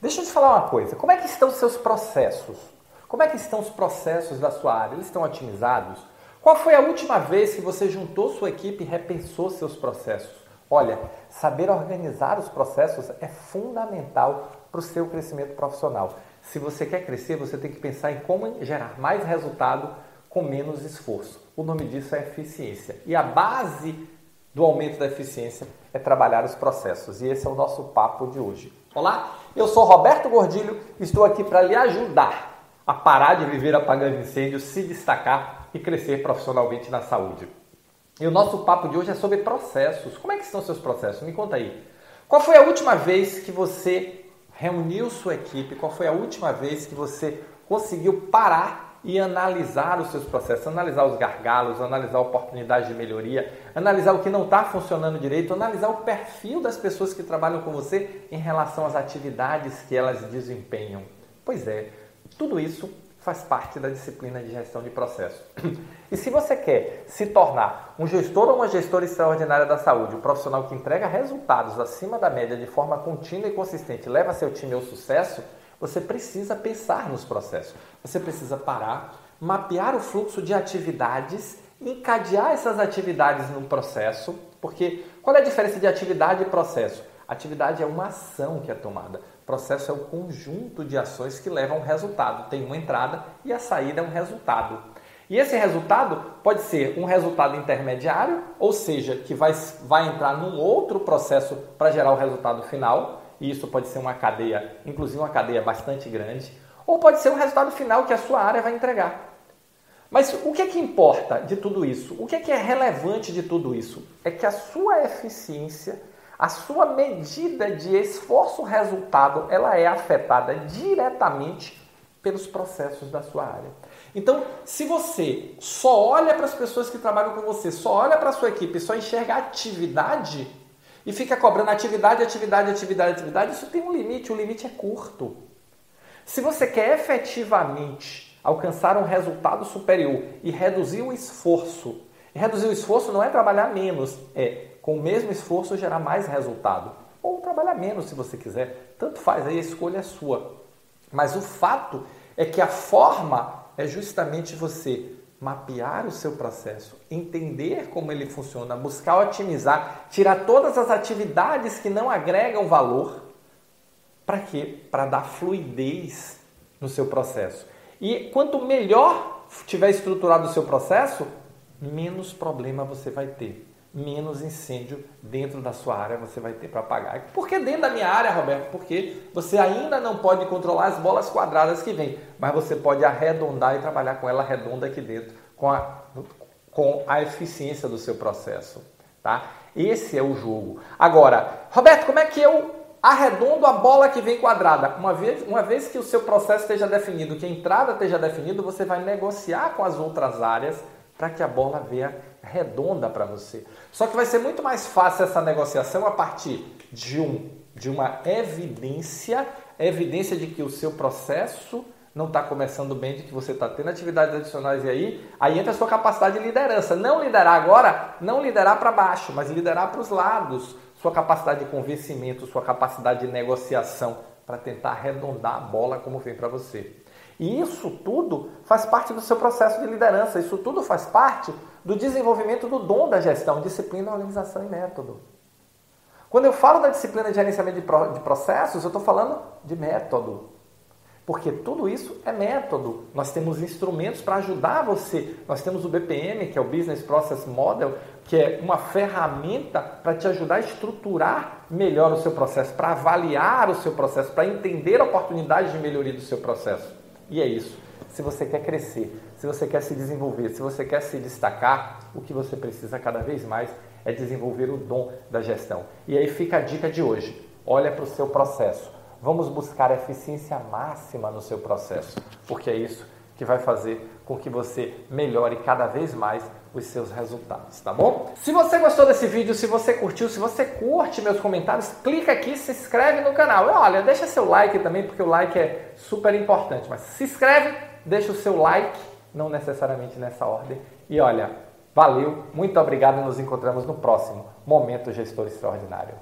Deixa eu te falar uma coisa. Como é que estão os seus processos? Como é que estão os processos da sua área? Eles estão otimizados? Qual foi a última vez que você juntou sua equipe e repensou seus processos? Olha, saber organizar os processos é fundamental para o seu crescimento profissional. Se você quer crescer, você tem que pensar em como gerar mais resultado com menos esforço. O nome disso é eficiência. E a base do aumento da eficiência é trabalhar os processos. E esse é o nosso papo de hoje. Olá, eu sou Roberto Gordilho e estou aqui para lhe ajudar a parar de viver apagando incêndios, se destacar e crescer profissionalmente na saúde. E o nosso papo de hoje é sobre processos. Como é que estão seus processos? Me conta aí. Qual foi a última vez que você reuniu sua equipe? Qual foi a última vez que você conseguiu parar e analisar os seus processos, analisar os gargalos, analisar oportunidades de melhoria, analisar o que não está funcionando direito, analisar o perfil das pessoas que trabalham com você em relação às atividades que elas desempenham. Pois é, tudo isso faz parte da disciplina de gestão de processo. E se você quer se tornar um gestor ou uma gestora extraordinária da saúde, um profissional que entrega resultados acima da média de forma contínua e consistente, leva seu time ao sucesso, você precisa pensar nos processos. Você precisa parar, mapear o fluxo de atividades, encadear essas atividades num processo, porque qual é a diferença de atividade e processo? Atividade é uma ação que é tomada. Processo é o conjunto de ações que levam a um resultado. Tem uma entrada e a saída é um resultado. E esse resultado pode ser um resultado intermediário, ou seja, que vai, vai entrar num outro processo para gerar o resultado final, e isso pode ser uma cadeia, inclusive uma cadeia bastante grande, ou pode ser um resultado final que a sua área vai entregar. Mas o que é que importa de tudo isso? O que é que é relevante de tudo isso? É que a sua eficiência, a sua medida de esforço-resultado, ela é afetada diretamente pelos processos da sua área. Então, se você só olha para as pessoas que trabalham com você, só olha para a sua equipe, só enxerga atividade, e fica cobrando atividade, atividade, atividade, atividade, isso tem um limite, o limite é curto. Se você quer efetivamente alcançar um resultado superior e reduzir o esforço, e reduzir o esforço não é trabalhar menos, é com o mesmo esforço gerar mais resultado. Ou trabalhar menos se você quiser, tanto faz, aí a escolha é sua. Mas o fato é que a forma é justamente você mapear o seu processo, entender como ele funciona, buscar otimizar, tirar todas as atividades que não agregam valor. Para quê? Para dar fluidez no seu processo. E quanto melhor tiver estruturado o seu processo, menos problema você vai ter menos incêndio dentro da sua área você vai ter para apagar. Por que dentro da minha área, Roberto? Porque você ainda não pode controlar as bolas quadradas que vêm, mas você pode arredondar e trabalhar com ela redonda aqui dentro, com a, com a eficiência do seu processo. Tá? Esse é o jogo. Agora, Roberto, como é que eu arredondo a bola que vem quadrada? Uma vez, uma vez que o seu processo esteja definido, que a entrada esteja definida, você vai negociar com as outras áreas para que a bola venha redonda para você. Só que vai ser muito mais fácil essa negociação a partir de, um, de uma evidência, evidência de que o seu processo não está começando bem, de que você está tendo atividades adicionais e aí, aí entra a sua capacidade de liderança. Não liderar agora, não liderar para baixo, mas liderar para os lados. Sua capacidade de convencimento, sua capacidade de negociação para tentar arredondar a bola como vem para você. E isso tudo faz parte do seu processo de liderança, isso tudo faz parte do desenvolvimento do dom da gestão, disciplina, organização e método. Quando eu falo da disciplina de gerenciamento de processos, eu estou falando de método. Porque tudo isso é método. Nós temos instrumentos para ajudar você. Nós temos o BPM, que é o Business Process Model, que é uma ferramenta para te ajudar a estruturar melhor o seu processo, para avaliar o seu processo, para entender oportunidades de melhoria do seu processo. E é isso. Se você quer crescer, se você quer se desenvolver, se você quer se destacar, o que você precisa cada vez mais é desenvolver o dom da gestão. E aí fica a dica de hoje: olha para o seu processo. Vamos buscar eficiência máxima no seu processo, porque é isso que vai fazer com que você melhore cada vez mais os seus resultados, tá bom? Se você gostou desse vídeo, se você curtiu, se você curte meus comentários, clica aqui, se inscreve no canal. E olha, deixa seu like também, porque o like é super importante. Mas se inscreve, deixa o seu like, não necessariamente nessa ordem. E olha, valeu, muito obrigado e nos encontramos no próximo Momento Gestor Extraordinário.